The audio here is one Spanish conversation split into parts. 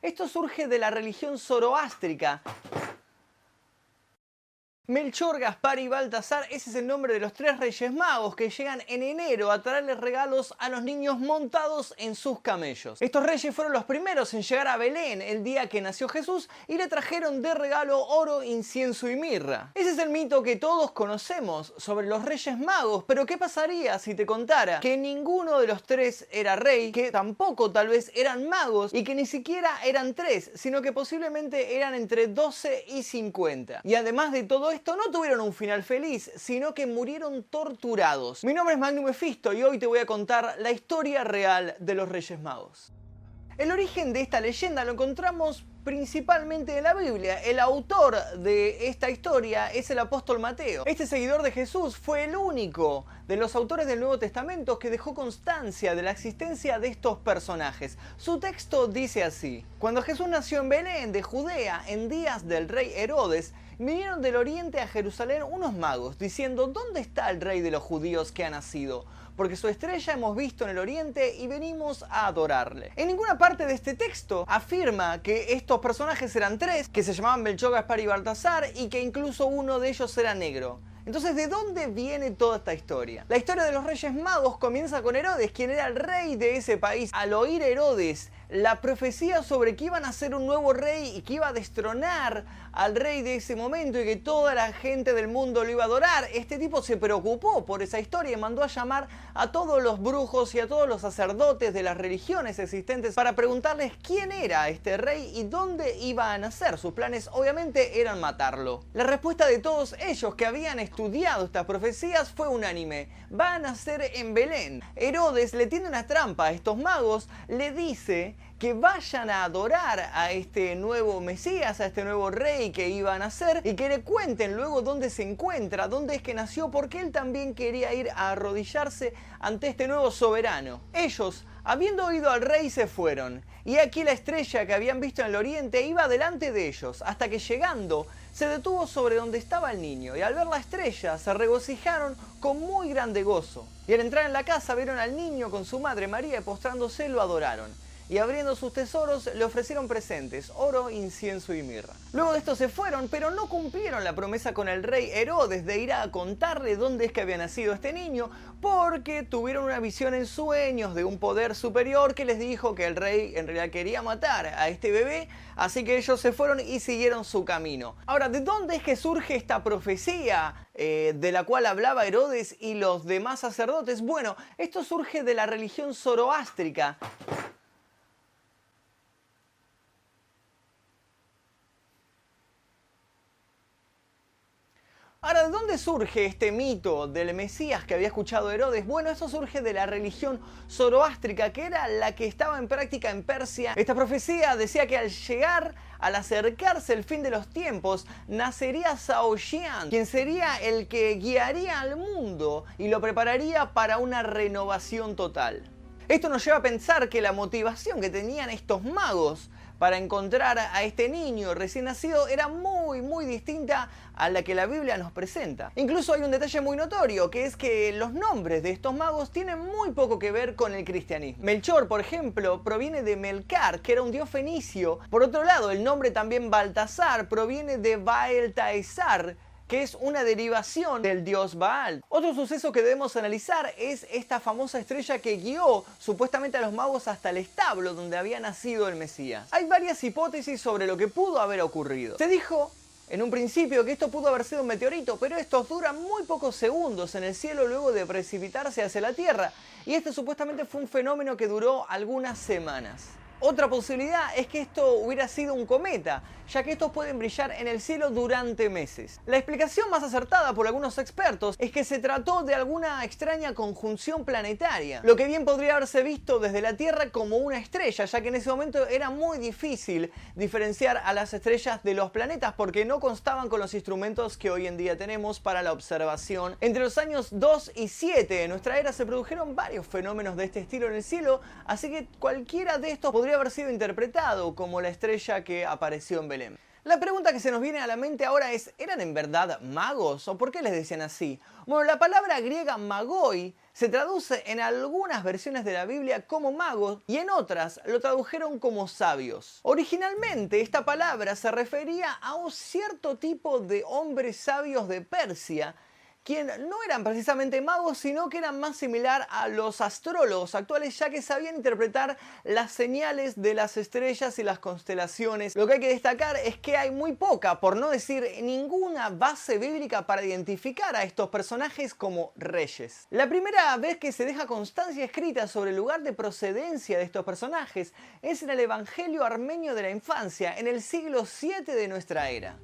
Esto surge de la religión zoroástrica, Melchor, Gaspar y Baltasar, ese es el nombre de los tres reyes magos que llegan en enero a traerles regalos a los niños montados en sus camellos. Estos reyes fueron los primeros en llegar a Belén el día que nació Jesús y le trajeron de regalo oro, incienso y mirra. Ese es el mito que todos conocemos sobre los reyes magos, pero ¿qué pasaría si te contara que ninguno de los tres era rey, que tampoco tal vez eran magos y que ni siquiera eran tres, sino que posiblemente eran entre 12 y 50? Y además de todo esto, no tuvieron un final feliz, sino que murieron torturados. Mi nombre es Magnum Mephisto y hoy te voy a contar la historia real de los Reyes Magos. El origen de esta leyenda lo encontramos principalmente en la Biblia. El autor de esta historia es el apóstol Mateo. Este seguidor de Jesús fue el único de los autores del Nuevo Testamento que dejó constancia de la existencia de estos personajes. Su texto dice así, cuando Jesús nació en Belén de Judea en días del rey Herodes, vinieron del oriente a Jerusalén unos magos, diciendo, ¿dónde está el rey de los judíos que ha nacido? Porque su estrella hemos visto en el oriente y venimos a adorarle. En ninguna parte de este texto afirma que estos personajes eran tres, que se llamaban Melchor, Gaspar y Baltasar, y que incluso uno de ellos era negro. Entonces, ¿de dónde viene toda esta historia? La historia de los Reyes Magos comienza con Herodes, quien era el rey de ese país. Al oír Herodes la profecía sobre que iban a ser un nuevo rey y que iba a destronar al rey de ese momento y que toda la gente del mundo lo iba a adorar, este tipo se preocupó por esa historia y mandó a llamar a todos los brujos y a todos los sacerdotes de las religiones existentes para preguntarles quién era este rey y dónde iba a nacer. Sus planes obviamente eran matarlo. La respuesta de todos ellos que habían estudiado estas profecías fue unánime. Va a nacer en Belén. Herodes le tiene una trampa a estos magos, le dice que vayan a adorar a este nuevo Mesías, a este nuevo rey que iba a nacer y que le cuenten luego dónde se encuentra, dónde es que nació, porque él también quería ir a arrodillarse ante este nuevo soberano. Ellos, habiendo oído al rey, se fueron. Y aquí la estrella que habían visto en el oriente iba delante de ellos, hasta que llegando se detuvo sobre donde estaba el niño, y al ver la estrella se regocijaron con muy grande gozo. Y al entrar en la casa vieron al niño con su madre María y postrándose lo adoraron y abriendo sus tesoros le ofrecieron presentes, oro, incienso y mirra. Luego de esto se fueron, pero no cumplieron la promesa con el rey Herodes de ir a contarle dónde es que había nacido este niño, porque tuvieron una visión en sueños de un poder superior que les dijo que el rey en realidad quería matar a este bebé, así que ellos se fueron y siguieron su camino. Ahora, ¿de dónde es que surge esta profecía eh, de la cual hablaba Herodes y los demás sacerdotes? Bueno, esto surge de la religión zoroástrica. Ahora, ¿de surge este mito del Mesías que había escuchado Herodes? Bueno, eso surge de la religión zoroástrica, que era la que estaba en práctica en Persia. Esta profecía decía que al llegar, al acercarse el fin de los tiempos, nacería Xian, quien sería el que guiaría al mundo y lo prepararía para una renovación total. Esto nos lleva a pensar que la motivación que tenían estos magos para encontrar a este niño recién nacido era muy, muy distinta a la que la Biblia nos presenta. Incluso hay un detalle muy notorio, que es que los nombres de estos magos tienen muy poco que ver con el cristianismo. Melchor, por ejemplo, proviene de Melcar, que era un dios fenicio. Por otro lado, el nombre también Baltasar proviene de Baeltaezar, que es una derivación del dios Baal. Otro suceso que debemos analizar es esta famosa estrella que guió supuestamente a los magos hasta el establo donde había nacido el Mesías. Hay varias hipótesis sobre lo que pudo haber ocurrido. Se dijo en un principio que esto pudo haber sido un meteorito, pero estos duran muy pocos segundos en el cielo luego de precipitarse hacia la Tierra, y este supuestamente fue un fenómeno que duró algunas semanas. Otra posibilidad es que esto hubiera sido un cometa, ya que estos pueden brillar en el cielo durante meses. La explicación más acertada por algunos expertos es que se trató de alguna extraña conjunción planetaria, lo que bien podría haberse visto desde la Tierra como una estrella, ya que en ese momento era muy difícil diferenciar a las estrellas de los planetas porque no constaban con los instrumentos que hoy en día tenemos para la observación. Entre los años 2 y 7 de nuestra era se produjeron varios fenómenos de este estilo en el cielo, así que cualquiera de estos podría haber sido interpretado como la estrella que apareció en Belén. La pregunta que se nos viene a la mente ahora es, ¿eran en verdad magos o por qué les decían así? Bueno, la palabra griega magoi se traduce en algunas versiones de la Biblia como magos y en otras lo tradujeron como sabios. Originalmente esta palabra se refería a un cierto tipo de hombres sabios de Persia quien no eran precisamente magos, sino que eran más similar a los astrólogos actuales, ya que sabían interpretar las señales de las estrellas y las constelaciones. Lo que hay que destacar es que hay muy poca, por no decir ninguna base bíblica para identificar a estos personajes como reyes. La primera vez que se deja constancia escrita sobre el lugar de procedencia de estos personajes es en el Evangelio armenio de la infancia, en el siglo 7 de nuestra era.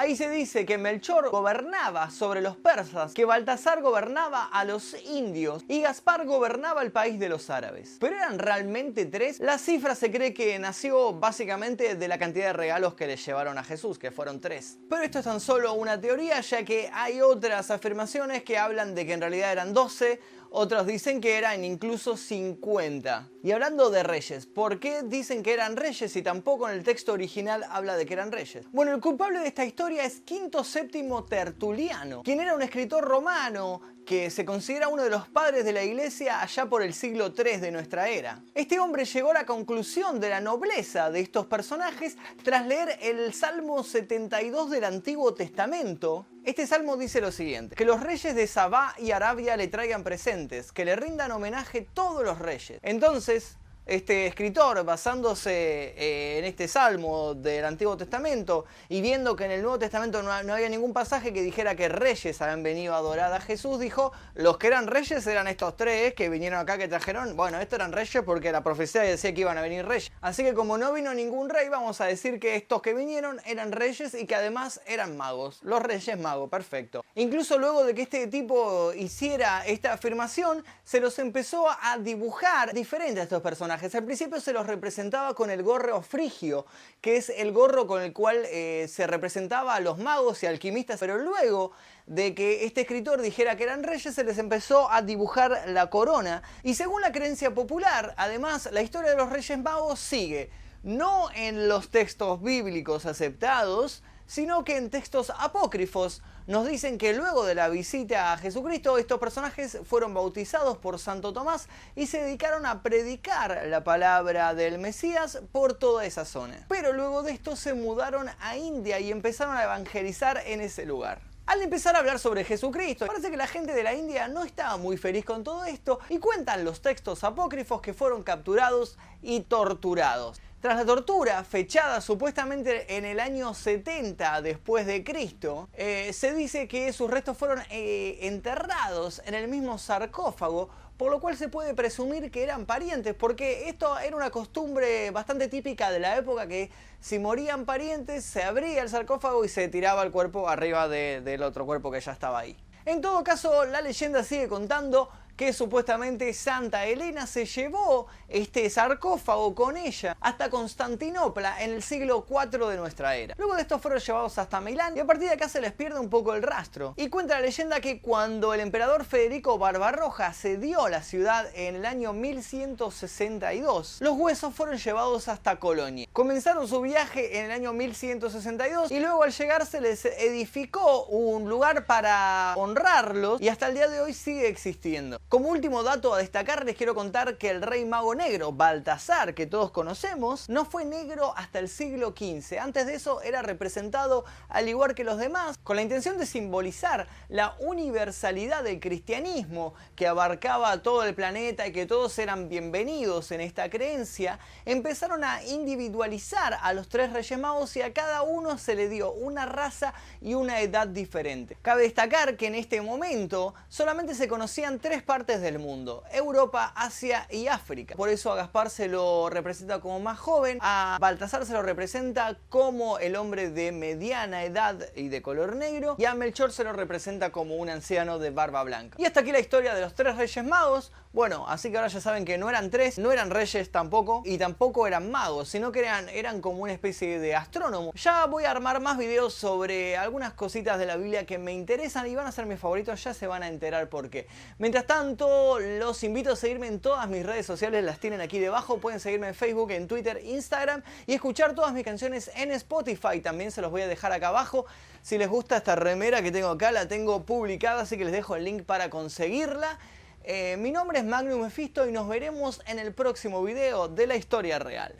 Ahí se dice que Melchor gobernaba sobre los persas, que Baltasar gobernaba a los indios y Gaspar gobernaba el país de los árabes. ¿Pero eran realmente tres? La cifra se cree que nació básicamente de la cantidad de regalos que le llevaron a Jesús, que fueron tres. Pero esto es tan solo una teoría, ya que hay otras afirmaciones que hablan de que en realidad eran 12 otros dicen que eran incluso 50. Y hablando de reyes, ¿por qué dicen que eran reyes si tampoco en el texto original habla de que eran reyes? Bueno, el culpable de esta historia es Quinto VII Tertuliano, quien era un escritor romano que se considera uno de los padres de la iglesia allá por el siglo III de nuestra era. Este hombre llegó a la conclusión de la nobleza de estos personajes tras leer el Salmo 72 del Antiguo Testamento. Este salmo dice lo siguiente, que los reyes de Sabá y Arabia le traigan presentes, que le rindan homenaje todos los reyes. Entonces, este escritor, basándose eh, en este salmo del Antiguo Testamento y viendo que en el Nuevo Testamento no, había ningún pasaje que dijera que reyes habían venido a adorar a Jesús, dijo, los que eran reyes eran estos tres que vinieron acá que trajeron, bueno, estos eran reyes porque la profecía decía que iban a venir reyes. Así que como no vino ningún rey, vamos a decir que estos que vinieron eran reyes y que además eran magos, los reyes magos, perfecto. Incluso luego de que este tipo hiciera esta afirmación, se los empezó a dibujar diferentes a estos personajes al principio se los representaba con el gorro frigio, que es el gorro con el cual eh, se representaba a los magos y alquimistas, pero luego de que este escritor dijera que eran reyes, se les empezó a dibujar la corona. Y según la creencia popular, además, la historia de los reyes magos sigue, no en los textos bíblicos aceptados, sino que en textos apócrifos nos dicen que luego de la visita a Jesucristo, estos personajes fueron bautizados por Santo Tomás y se dedicaron a predicar la palabra del Mesías por toda esa zona. Pero luego de esto se mudaron a India y empezaron a evangelizar en ese lugar. Al empezar a hablar sobre Jesucristo, parece que la gente de la India no estaba muy feliz con todo esto y cuentan los textos apócrifos que fueron capturados y torturados. Tras la tortura, fechada supuestamente en el año 70 después de Cristo, eh, se dice que sus restos fueron eh, enterrados en el mismo sarcófago, por lo cual se puede presumir que eran parientes, porque esto era una costumbre bastante típica de la época que si morían parientes se abría el sarcófago y se tiraba el cuerpo arriba del otro cuerpo que ya estaba ahí. En todo caso, la leyenda sigue contando que supuestamente Santa Elena se llevó este sarcófago con ella hasta Constantinopla en el siglo IV de nuestra era. Luego de esto fueron llevados hasta Milán y a partir de acá se les pierde un poco el rastro. Y cuenta la leyenda que cuando el emperador Federico Barbarroja cedió la ciudad en el año 1162, los huesos fueron llevados hasta Colonia. Comenzaron su viaje en el año 1162 y luego al llegar se les edificó un lugar para honrarlos y hasta el día de hoy sigue existiendo. Como último dato a destacar les quiero contar que el rey mago negro, Baltasar, que todos conocemos, no fue negro hasta el siglo XV. Antes de eso era representado al igual que los demás, con la intención de simbolizar la universalidad del cristianismo que abarcaba todo el planeta y que todos eran bienvenidos en esta creencia, empezaron a individualizar a los tres reyes magos y a cada uno se le dio una raza y una edad diferente. Cabe destacar que en este momento solamente se conocían tres partes del mundo, Europa, Asia y África. Por eso a Gaspar se lo representa como más joven, a Baltasar se lo representa como el hombre de mediana edad y de color negro, y a Melchor se lo representa como un anciano de barba blanca. Y hasta aquí la historia de los tres reyes magos. Bueno, así que ahora ya saben que no eran tres, no eran reyes tampoco, y tampoco eran magos, sino que eran, eran como una especie de astrónomo. Ya voy a armar más videos sobre algunas cositas de la Biblia que me interesan y van a ser mis favoritos, ya se van a enterar por qué. Mientras tanto, los invito a seguirme en todas mis redes sociales, las tienen aquí debajo, pueden seguirme en Facebook, en Twitter, Instagram y escuchar todas mis canciones en Spotify, también se los voy a dejar acá abajo. Si les gusta esta remera que tengo acá, la tengo publicada, así que les dejo el link para conseguirla. Eh, mi nombre es Magnum Mephisto y nos veremos en el próximo video de la historia real.